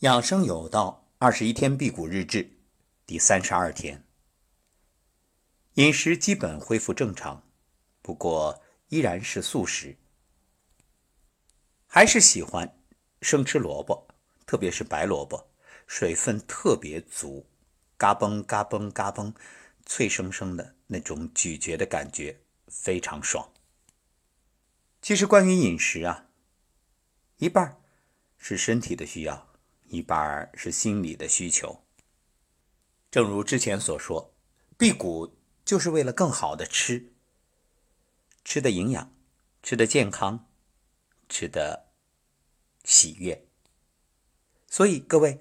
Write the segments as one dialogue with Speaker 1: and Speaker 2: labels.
Speaker 1: 养生有道，二十一天辟谷日志，第三十二天。饮食基本恢复正常，不过依然是素食，还是喜欢生吃萝卜，特别是白萝卜，水分特别足，嘎嘣嘎嘣嘎嘣，脆生生的那种咀嚼的感觉非常爽。其实关于饮食啊，一半是身体的需要。一半是心理的需求。正如之前所说，辟谷就是为了更好的吃，吃的营养，吃的健康，吃的喜悦。所以各位，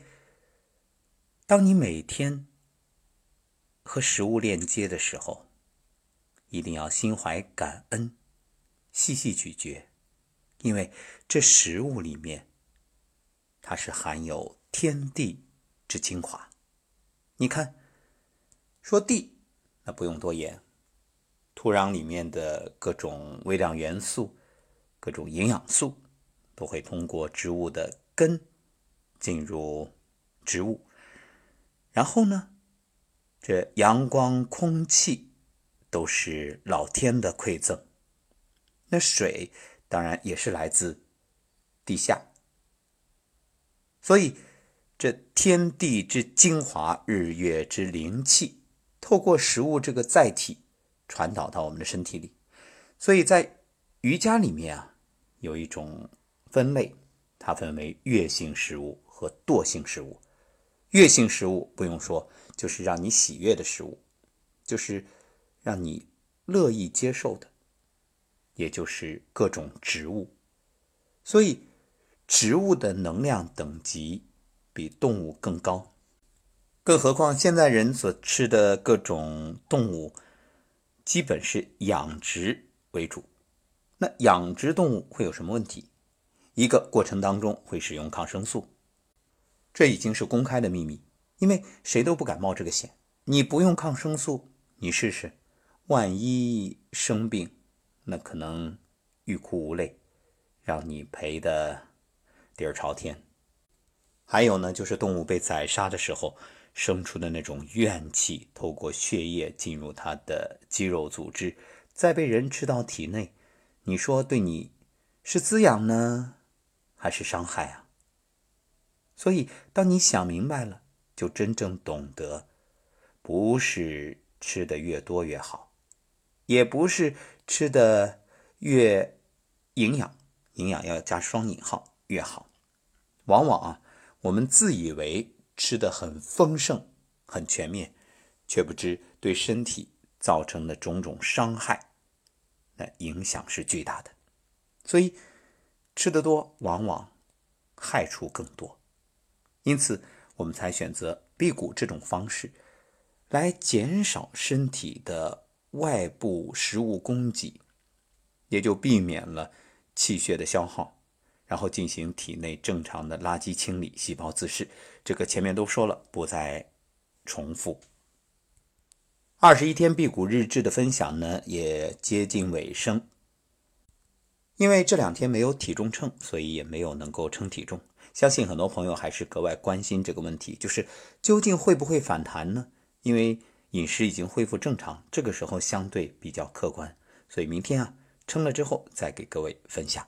Speaker 1: 当你每天和食物链接的时候，一定要心怀感恩，细细咀嚼，因为这食物里面。它是含有天地之精华。你看，说地，那不用多言，土壤里面的各种微量元素、各种营养素，都会通过植物的根进入植物。然后呢，这阳光、空气都是老天的馈赠。那水当然也是来自地下。所以，这天地之精华、日月之灵气，透过食物这个载体传导到我们的身体里。所以在瑜伽里面啊，有一种分类，它分为悦性食物和惰性食物。悦性食物不用说，就是让你喜悦的食物，就是让你乐意接受的，也就是各种植物。所以。植物的能量等级比动物更高，更何况现在人所吃的各种动物，基本是养殖为主。那养殖动物会有什么问题？一个过程当中会使用抗生素，这已经是公开的秘密，因为谁都不敢冒这个险。你不用抗生素，你试试，万一生病，那可能欲哭无泪，让你赔的。底儿朝天，还有呢，就是动物被宰杀的时候生出的那种怨气，透过血液进入它的肌肉组织，再被人吃到体内，你说对你是滋养呢，还是伤害啊？所以，当你想明白了，就真正懂得，不是吃的越多越好，也不是吃的越营养，营养要加双引号。越好，往往啊，我们自以为吃的很丰盛、很全面，却不知对身体造成的种种伤害，那影响是巨大的。所以吃的多，往往害处更多。因此，我们才选择辟谷这种方式，来减少身体的外部食物供给，也就避免了气血的消耗。然后进行体内正常的垃圾清理、细胞自噬，这个前面都说了，不再重复。二十一天辟谷日志的分享呢，也接近尾声。因为这两天没有体重秤，所以也没有能够称体重。相信很多朋友还是格外关心这个问题，就是究竟会不会反弹呢？因为饮食已经恢复正常，这个时候相对比较客观，所以明天啊称了之后再给各位分享。